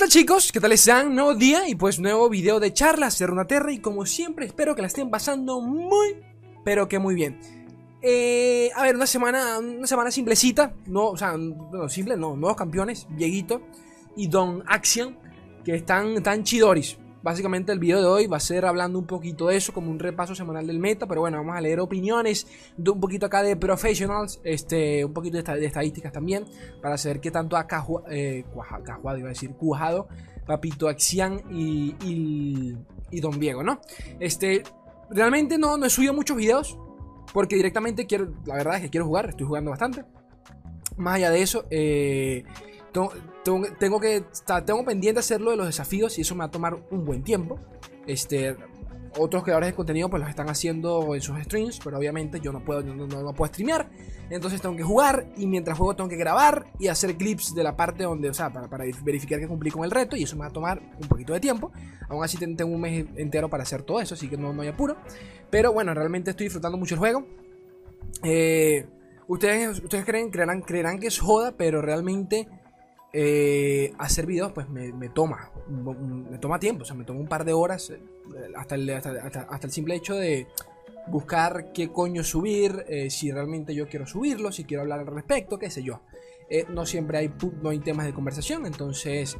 tal chicos? ¿Qué tal están? Nuevo día y pues nuevo video de charlas de Runaterra y como siempre espero que la estén pasando muy, pero que muy bien. Eh, a ver, una semana, una semana simplecita, no, o sea, no, simple, no, nuevos campeones, Vieguito y Don Action, que están tan chidoris. Básicamente el video de hoy va a ser hablando un poquito de eso, como un repaso semanal del meta, pero bueno, vamos a leer opiniones, de un poquito acá de professionals, este, un poquito de, estadísticas también, para saber qué tanto ha eh, iba a decir, cujado Papito Axian y, y, Don Diego, ¿no? Este, realmente no, no he subido muchos videos, porque directamente quiero, la verdad es que quiero jugar, estoy jugando bastante. Más allá de eso, eh, tengo, que tengo pendiente hacerlo de los desafíos y eso me va a tomar un buen tiempo. Este, otros creadores de contenido pues los están haciendo en sus streams, pero obviamente yo no puedo, no, no, puedo streamear. Entonces tengo que jugar y mientras juego tengo que grabar y hacer clips de la parte donde, o sea, para, para verificar que cumplí con el reto y eso me va a tomar un poquito de tiempo. Aún así tengo un mes entero para hacer todo eso, así que no, no hay apuro. Pero bueno, realmente estoy disfrutando mucho el juego. Eh, ustedes, ustedes creen, creerán, creerán que es joda, pero realmente eh, hacer videos pues me, toma, me toma tiempo, o sea, me toma un par de horas eh, hasta el, hasta, el simple hecho de buscar qué coño subir, eh, si realmente yo quiero subirlo, si quiero hablar al respecto, qué sé yo. no siempre hay, no hay temas de conversación, entonces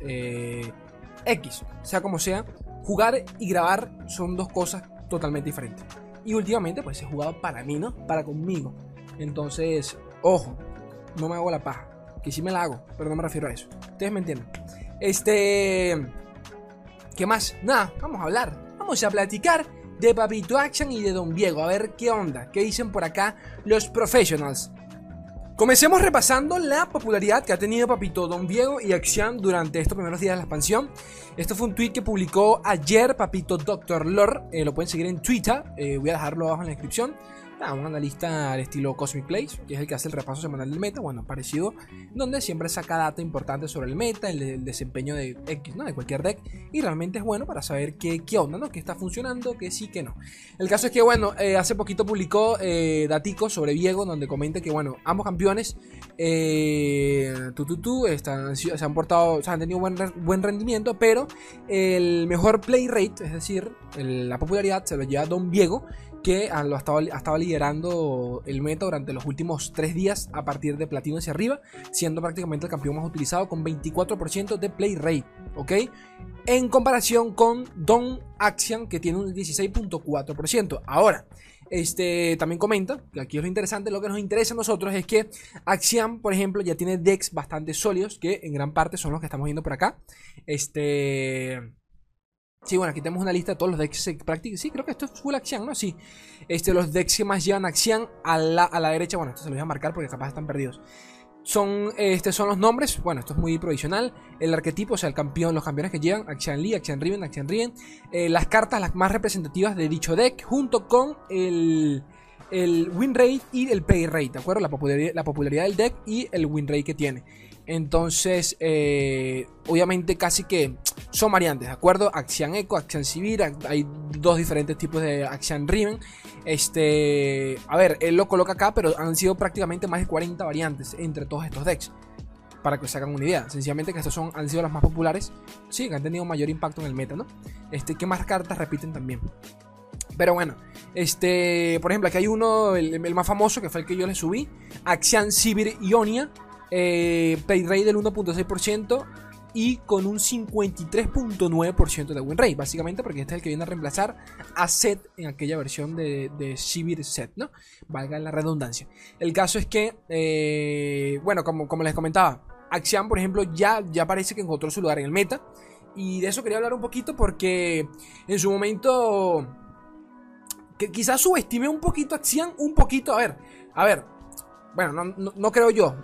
X, sea como sea, jugar y grabar son dos cosas totalmente diferentes. Y últimamente pues he jugado para mí, ¿no? Para conmigo. Entonces, ojo, no me hago la paja que sí me la hago, pero no me refiero a eso. Ustedes me entienden. Este. ¿Qué más? Nada, vamos a hablar. Vamos a platicar de Papito Action y de Don Diego. A ver qué onda. ¿Qué dicen por acá los professionals? Comencemos repasando la popularidad que ha tenido Papito Don Diego y Action durante estos primeros días de la expansión. Esto fue un tweet que publicó ayer Papito Doctor Lore. Eh, lo pueden seguir en Twitter. Eh, voy a dejarlo abajo en la descripción un analista al estilo Cosmic Place, que es el que hace el repaso semanal del meta, bueno, parecido, donde siempre saca data importante sobre el meta, el, desempeño de X, ¿no? De cualquier deck, y realmente es bueno para saber qué, onda, ¿no? Qué está funcionando, qué sí, qué no. El caso es que, bueno, eh, hace poquito publicó eh, Datico sobre Viego, donde comenta que, bueno, ambos campeones, eh, tu, están, se han portado, o sea, han tenido buen, buen rendimiento, pero el mejor play rate, es decir, la popularidad, se lo lleva Don Viego, que lo estaba, estaba, liderando el meta durante los últimos tres días a partir de platino hacia arriba, siendo prácticamente el campeón más utilizado con 24% de play rate, ¿ok? En comparación con Don Axian que tiene un 16.4%. Ahora, este también comenta, que aquí es lo interesante, lo que nos interesa a nosotros es que Axian, por ejemplo, ya tiene decks bastante sólidos, que en gran parte son los que estamos viendo por acá. Este Sí, bueno, aquí tenemos una lista de todos los decks que practican. Sí, creo que esto es full acción, ¿no? Sí. Este, los decks que más llevan acción a la, a la derecha. Bueno, esto se los voy a marcar porque capaz están perdidos. Son, este, son los nombres. Bueno, esto es muy provisional. El arquetipo, o sea, el campeón, los campeones que llevan. Axian Lee, Axian Riven, Axian Riven. Eh, las cartas, las más representativas de dicho deck. Junto con el, el win rate y el pay rate. ¿De acuerdo? La popularidad, la popularidad del deck y el win rate que tiene. Entonces, eh, obviamente casi que son variantes, ¿de acuerdo? Axian Echo, Axian Civil, hay dos diferentes tipos de Axian Riven. Este, a ver, él lo coloca acá, pero han sido prácticamente más de 40 variantes entre todos estos decks. Para que se hagan una idea. Sencillamente que estos son, han sido las más populares. Sí, que han tenido mayor impacto en el meta, ¿no? Este, ¿qué más cartas repiten también? Pero bueno, este, por ejemplo, aquí hay uno, el, el más famoso, que fue el que yo le subí. Axian Sibir Ionia eh, pay rate del 1.6% y con un 53.9% de win rate, básicamente porque este es el que viene a reemplazar a Set en aquella versión de, de Set, ¿no? Valga la redundancia. El caso es que, eh, bueno, como, como les comentaba, Axian, por ejemplo, ya, ya parece que encontró su lugar en el meta. Y de eso quería hablar un poquito porque en su momento que quizás subestime un poquito Axian, un poquito, a ver, a ver, bueno, no, no creo yo,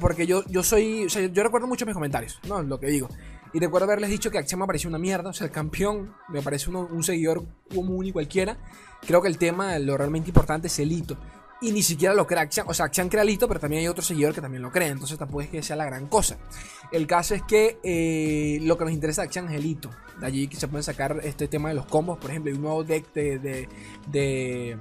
porque yo, yo soy. O sea, yo recuerdo mucho mis comentarios, ¿no? Lo que digo. Y recuerdo haberles dicho que Axiom me pareció una mierda. O sea, el campeón me parece un seguidor común y cualquiera. Creo que el tema, lo realmente importante es el hito. Y ni siquiera lo crea Axiom. O sea, Axiom crea el hito, pero también hay otro seguidor que también lo cree. Entonces tampoco es que sea la gran cosa. El caso es que eh, lo que nos interesa de Axiom es el hito. De allí que se pueden sacar este tema de los combos. Por ejemplo, hay un nuevo deck de, de, de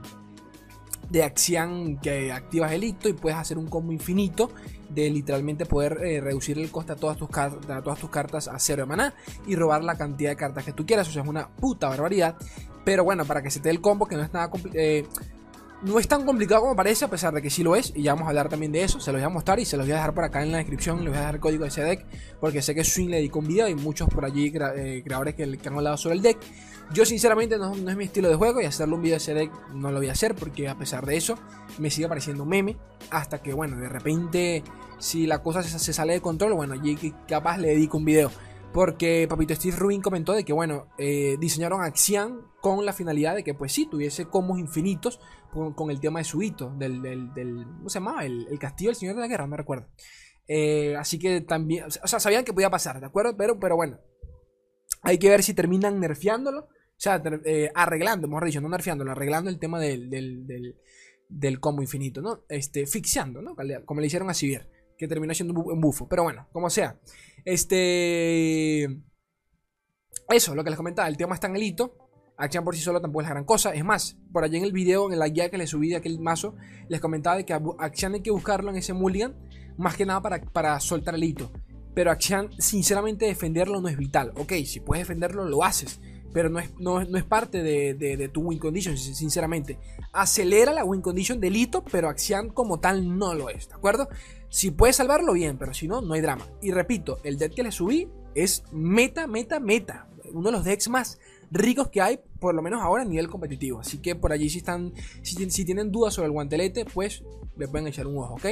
de acción que activas el hito y puedes hacer un combo infinito de literalmente poder eh, reducir el coste a todas, tus a todas tus cartas a cero de maná y robar la cantidad de cartas que tú quieras. O sea, es una puta barbaridad. Pero bueno, para que se te dé el combo, que no es nada eh, no es tan complicado como parece, a pesar de que sí lo es. Y ya vamos a hablar también de eso. Se los voy a mostrar y se los voy a dejar por acá en la descripción. Les voy a dejar el código de ese deck. Porque sé que Swing le dedicó un video y muchos por allí eh, creadores que, han hablado sobre el deck. Yo sinceramente no, es mi estilo de juego y hacerle un video deck no lo voy a hacer porque a pesar de eso me sigue pareciendo meme. Hasta que bueno, de repente si la cosa se, sale de control, bueno, allí capaz le dedico un video. Porque Papito Steve Rubin comentó de que, bueno, eh, diseñaron Axian con la finalidad de que, pues sí, tuviese combos infinitos con, el tema de su hito, del, del, ¿cómo se llamaba? El, castillo del Señor de la Guerra, no recuerdo. Eh, así que también, o sea, sabían que podía pasar, ¿de acuerdo? Pero, pero bueno, hay que ver si terminan nerfeándolo, o sea, eh, arreglando, mejor dicho, no nerfeándolo, arreglando el tema del, del, combo infinito, ¿no? Este, fixiando, ¿no? Como le hicieron a Sivir que terminó siendo un bufo. Pero bueno, como sea. Este. Eso, lo que les comentaba, el tema está en el hito. Action por sí solo tampoco es la gran cosa. Es más, por allí en el video, en la guía que les subí de aquel mazo, les comentaba de que Action hay que buscarlo en ese mulligan, más que nada para, para soltar el hito. Pero Action, sinceramente, defenderlo no es vital. Ok, si puedes defenderlo, lo haces pero no es, no, es parte de, tu win condition, sinceramente. Acelera la win condition del hito, pero Axian como tal no lo es, ¿de acuerdo? Si puedes salvarlo, bien, pero si no, no hay drama. Y repito, el deck que le subí es meta, meta, meta. Uno de los decks más ricos que hay, por lo menos ahora a nivel competitivo. Así que por allí si están, si, tienen dudas sobre el guantelete, pues le pueden echar un ojo, ¿ok?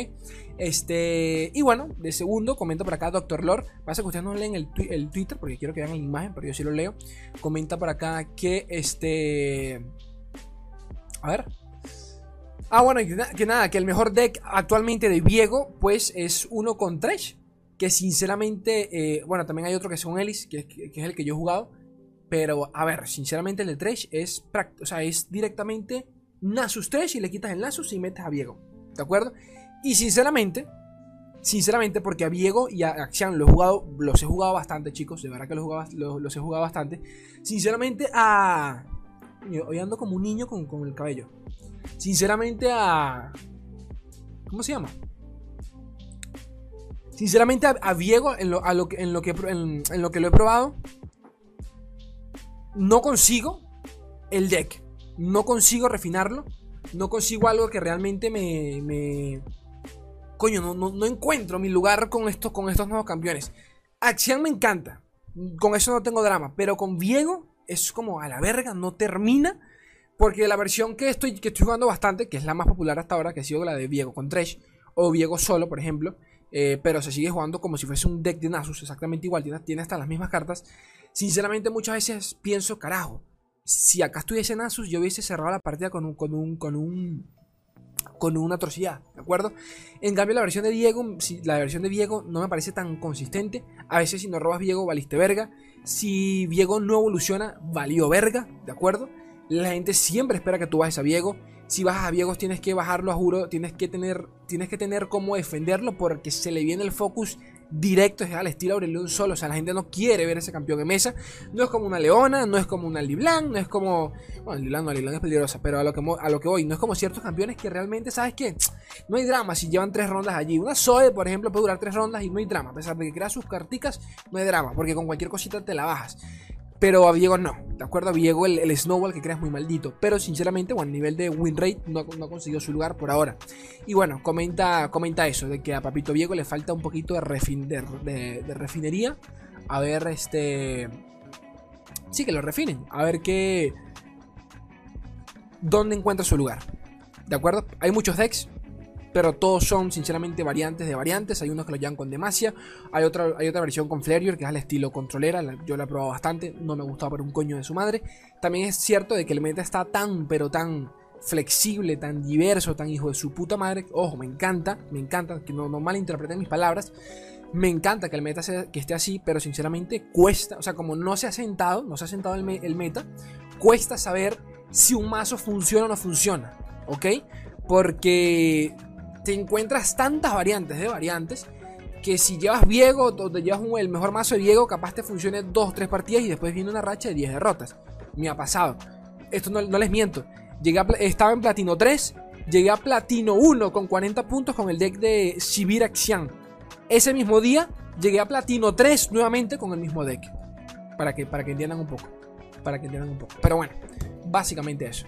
Este, y bueno, de segundo, comenta por acá Doctor Lord. Pasa que ustedes no leen el, el, Twitter porque quiero que vean la imagen, pero yo sí lo leo. Comenta por acá que este... A ver. Ah, bueno, que, nada, que el mejor deck actualmente de Viego, pues es uno con Trash. Que sinceramente, eh, bueno, también hay otro que es un Ellis, que es el que yo he jugado pero, a ver, sinceramente el de Thresh es, o sea, es directamente Nasus Thresh y le quitas el Nasus y metes a Viego. ¿De acuerdo? Y sinceramente, sinceramente, porque a Viego y a Axian los he jugado, los he jugado bastante, chicos. De verdad que los, los, he jugado bastante. Sinceramente, a. Hoy ando como un niño con, el cabello. Sinceramente, a. ¿Cómo se llama? Sinceramente, a, Viego, en lo, en, lo que, en lo que lo he probado, no consigo el deck. No consigo refinarlo. No consigo algo que realmente me. me... Coño, no, no, encuentro mi lugar con estos, con estos nuevos campeones. Axian me encanta. Con eso no tengo drama. Pero con Viego es como a la verga, no termina. Porque la versión que estoy, que estoy jugando bastante, que es la más popular hasta ahora, que ha sido la de Viego con Tresh, o Viego solo, por ejemplo, eh, pero se sigue jugando como si fuese un deck de Nasus, exactamente igual, tiene, hasta las mismas cartas. Sinceramente, muchas veces pienso, carajo, si acá estuviese Nasus, yo hubiese cerrado la partida con un, con un, con un, con una atrocidad, ¿de acuerdo? En cambio, la versión de Diego, la versión de Diego no me parece tan consistente. A veces, si no robas Diego, valiste verga. Si Diego no evoluciona, valió verga, ¿de acuerdo? La gente siempre espera que tú bajes a Diego. Si bajas a Diego, tienes que bajarlo a juro, tienes que tener, tienes que tener cómo defenderlo porque se le viene el focus directo, es al estilo Aurelion solo. O sea, la gente no quiere ver ese campeón de mesa. No es como una Leona, no es como una Liblan, no es como. Bueno, Liblan no, Liblan es peligrosa, pero a lo, que, a lo que voy, no es como ciertos campeones que realmente, ¿sabes qué? No hay drama si llevan tres rondas allí. Una Zoe, por ejemplo, puede durar tres rondas y no hay drama. A pesar de que crea sus carticas, no hay drama, porque con cualquier cosita te la bajas. Pero a Viego no, ¿de acuerdo? A Viego el, Snowball que crea es muy maldito. Pero sinceramente, bueno, a nivel de win rate no, no, ha conseguido su lugar por ahora. Y bueno, comenta, comenta eso, de que a Papito Viego le falta un poquito de, de, refinería. A ver, este... Sí, que lo refinen. A ver qué... ¿Dónde encuentra su lugar? ¿De acuerdo? Hay muchos decks pero todos son sinceramente variantes de variantes. Hay unos que lo llevan con Demacia, hay otra, hay otra versión con Flareor que es al estilo controlera, yo la he probado bastante, no me gustaba por un coño de su madre. También es cierto de que el meta está tan, pero tan flexible, tan diverso, tan hijo de su puta madre. Ojo, me encanta, me encanta, que no, no malinterpreten mis palabras. Me encanta que el meta sea, que esté así, pero sinceramente cuesta, o sea, como no se ha sentado, no se ha sentado el, el meta, cuesta saber si un mazo funciona o no funciona, ¿ok? Porque te encuentras tantas variantes de variantes que si llevas Viego o te llevas el mejor mazo de Viego, capaz te funcione dos o tres partidas y después viene una racha de 10 derrotas. Me ha pasado. Esto no, les miento. Llegué estaba en Platino 3, llegué a Platino 1 con 40 puntos con el deck de Sibir. Ese mismo día llegué a Platino 3 nuevamente con el mismo deck. Para que, para que entiendan un poco. Para que entiendan un poco. Pero bueno, básicamente eso.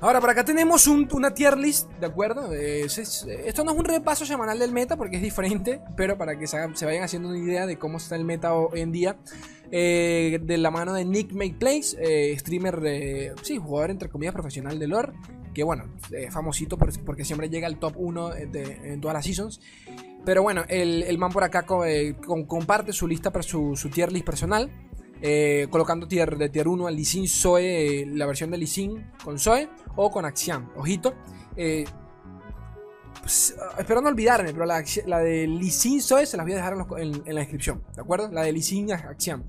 Ahora, por acá tenemos una tier list, ¿de acuerdo? esto no es un repaso semanal del meta porque es diferente, pero para que se, vayan haciendo una idea de cómo está el meta hoy en día. Eh, de la mano de Nick Make Plays, eh, streamer, de, sí, jugador entre comillas profesional de lore, que bueno, famosito porque siempre llega al top 1 en todas las seasons. Pero bueno, el, man por acá eh, comparte su lista, su, su tier list personal. Eh, colocando tier, de tier 1 al Lee Zoe, eh, la versión de Lee con Zoe o con Axiom. Ojito. Pues, ah, espero no olvidarme, pero la, de Lee Zoe se las voy a dejar en, la descripción, ¿de acuerdo? La de Lee Sin Axiom.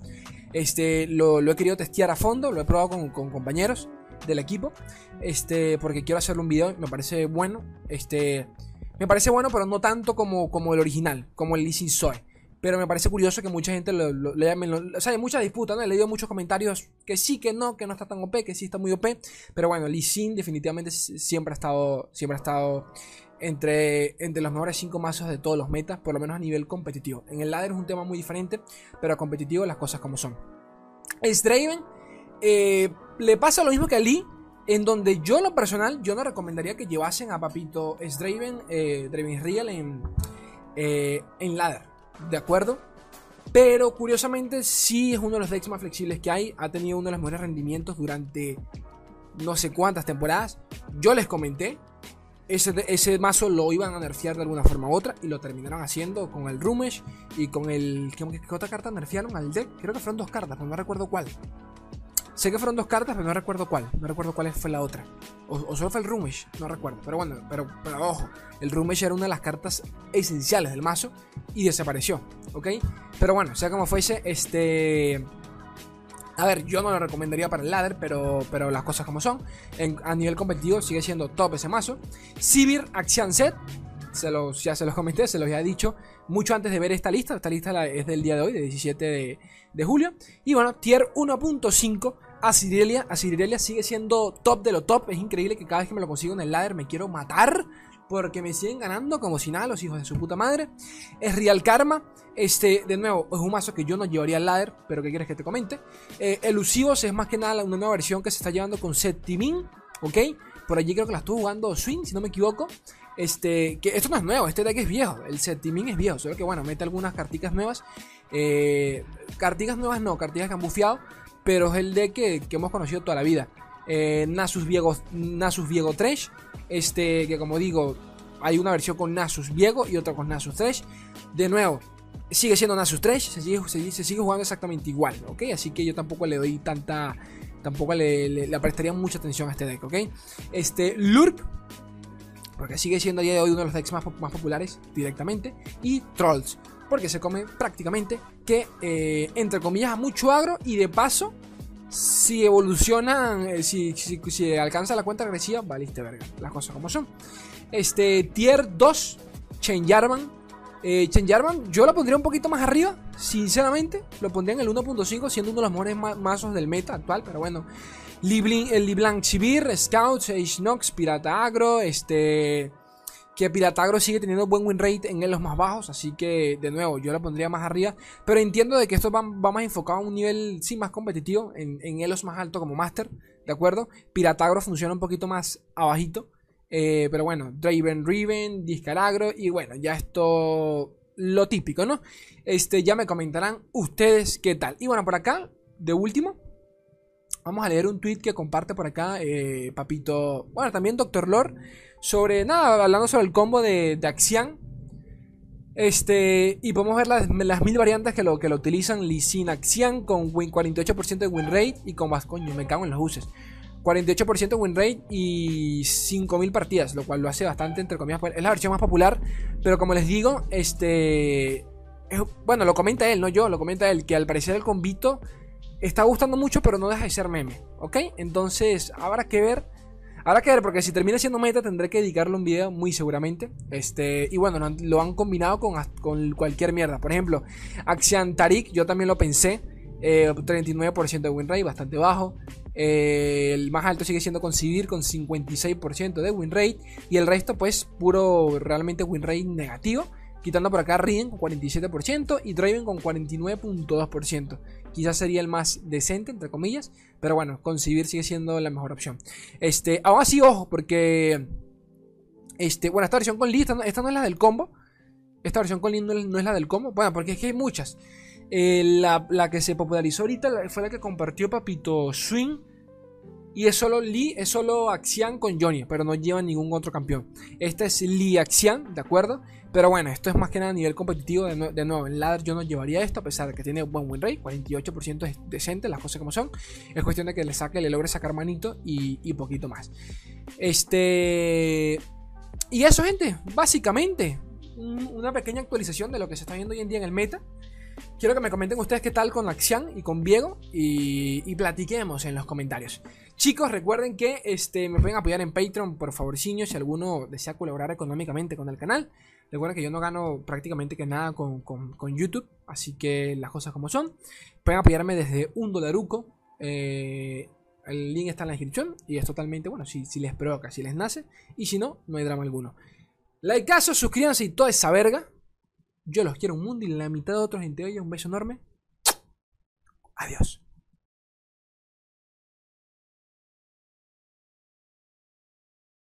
Este, lo, he querido testear a fondo, lo he probado con, compañeros del equipo. Este, porque quiero hacerle un video, me parece bueno. Este, me parece bueno, pero no tanto como, como el original, como el Lee Zoe. Pero me parece curioso que mucha gente lo, lo, o sea, hay mucha disputa, ¿no? He leído muchos comentarios que sí, que no, que no está tan OP, que sí está muy OP. Pero bueno, Lee Sin definitivamente siempre ha estado, siempre ha estado entre, entre los mejores 5 mazos de todos los metas, por lo menos a nivel competitivo. En el ladder es un tema muy diferente, pero competitivo las cosas como son. Es Draven, eh, le pasa lo mismo que a Lee, en donde yo, lo personal, yo no recomendaría que llevasen a Papito Sdraven, eh, Draven Real en, eh, en ladder, ¿de acuerdo? Pero curiosamente, sí es uno de los decks más flexibles que hay. Ha tenido uno de los mejores rendimientos durante no sé cuántas temporadas. Yo les comenté. Ese, ese mazo lo iban a nerfear de alguna forma u otra. Y lo terminaron haciendo con el Rumesh y con el. ¿Qué, otra carta nerfearon al deck? Creo que fueron dos cartas, pero no recuerdo cuál. Sé que fueron dos cartas, pero no recuerdo cuál. No recuerdo cuál fue la otra. O, solo fue el Rumish, no recuerdo. Pero bueno, pero, pero ojo, el Rumish era una de las cartas esenciales del mazo y desapareció, ¿ok? Pero bueno, sea como fuese, este... A ver, yo no lo recomendaría para el ladder, pero, pero las cosas como son. a nivel competitivo sigue siendo top ese mazo. Sivir Axian Set, se los, ya se los comenté, se los había dicho mucho antes de ver esta lista. Esta lista es del día de hoy, de 17 de, de julio. Y bueno, tier 1.5 a Cirirelia. sigue siendo top de lo top. Es increíble que cada vez que me lo consigo en el ladder me quiero matar. Porque me siguen ganando como si nada los hijos de su puta madre. Es Real Karma. Este, de nuevo, es un mazo que yo no llevaría al ladder. Pero que quieres que te comente. Eh, Elusivos es más que nada una nueva versión que se está llevando con Septimin. ¿Ok? Por allí creo que la estuvo jugando Swing, si no me equivoco. Este, que esto no es nuevo, este deck es viejo. El Septimin es viejo. Solo que bueno, mete algunas carticas nuevas. Eh, nuevas no, carticas que han bufeado pero es el deck que, hemos conocido toda la vida. Eh, Nasus, Viego, Nasus Viego Trash, este, que como digo, hay una versión con Nasus Viego y otra con Nasus Trash. De nuevo, sigue siendo Nasus Trash, se sigue, se, sigue jugando exactamente igual, ¿ok? Así que yo tampoco le doy tanta, tampoco le, prestaría mucha atención a este deck, ¿ok? Este, Lurk, porque sigue siendo día de hoy uno de los decks más, más populares directamente, y Trolls porque se come prácticamente que, eh, entre comillas, a mucho agro y de paso, si evolucionan, eh, si, si, alcanza la cuenta regresiva, valiste verga, las cosas como son. Este, tier 2, Chen Jarvan. Eh, Chen Jarvan, yo lo pondría un poquito más arriba, sinceramente. Lo pondría en el 1.5, siendo uno de los mejores mazos del meta actual, pero bueno. el Liblanc Chivir, Scouts, Age Nox, Pirata Agro, este que Piratagro sigue teniendo buen win rate en los más bajos, así que de nuevo yo lo pondría más arriba, pero entiendo de que esto va, más enfocado a un nivel sí más competitivo, en, elos más alto como Master, ¿de acuerdo? Piratagro funciona un poquito más abajito, eh, pero bueno, Draven Riven, Discaragro y bueno, ya esto lo típico, ¿no? Este, ya me comentarán ustedes qué tal. Y bueno, por acá, de último, vamos a leer un tweet que comparte por acá eh, Papito, bueno, también Doctor Lore sobre nada, hablando sobre el combo de, de Axian. Este, y podemos ver las, mil variantes que lo, que lo utilizan. Lisin Axian con win, 48% de win rate y con más coño, me cago en los buses. 48% de win rate y 5000 partidas, lo cual lo hace bastante, entre comillas. Es la versión más popular, pero como les digo, este. bueno, lo comenta él, no yo, lo comenta él, que al parecer el convito está gustando mucho, pero no deja de ser meme, ¿ok? Entonces, habrá que ver Habrá que ver, porque si termina siendo meta tendré que dedicarle un video muy seguramente. Este, y bueno, lo han combinado con, con cualquier mierda. Por ejemplo, Axian Tarik, yo también lo pensé. 39% eh, de win rate, bastante bajo. Eh, el más alto sigue siendo Concibir con 56% de win rate. Y el resto, pues, puro realmente win rate negativo. Quitando por acá Riden con 47% y Draven con 49.2%. Quizás sería el más decente, entre comillas. Pero bueno, concibir sigue siendo la mejor opción. Este, aún así, ojo, porque. Este, bueno, esta versión con Lee, esta no, es la del combo. Esta versión con Lee no, es la del combo. Bueno, porque es que hay muchas. Eh, la, la, que se popularizó ahorita fue la que compartió Papito Swing y es solo Lee, es solo Axian con Johnny, pero no lleva ningún otro campeón. Esta es Lee Axian, ¿de acuerdo? Pero bueno, esto es más que nada a nivel competitivo. De, nuevo, en ladder yo no llevaría esto, a pesar de que tiene buen win rate, 48% es decente, las cosas como son. Es cuestión de que le saque, le logre sacar manito y, y poquito más. Este. Y eso, gente, básicamente, una pequeña actualización de lo que se está viendo hoy en día en el meta. Quiero que me comenten ustedes qué tal con Axian y con Viego y, platiquemos en los comentarios. Chicos, recuerden que este, me pueden apoyar en Patreon, por favor, si alguno desea colaborar económicamente con el canal. Recuerden que yo no gano prácticamente que nada con, YouTube, así que las cosas como son. Pueden apoyarme desde un dolaruco. Eh, el link está en la descripción y es totalmente bueno si, si les provoca, si les nace. Y si no, no hay drama alguno. Like caso, suscríbanse y toda esa verga. Yo los quiero un mundo y la mitad de otros entre ellos. Un beso enorme. Adiós.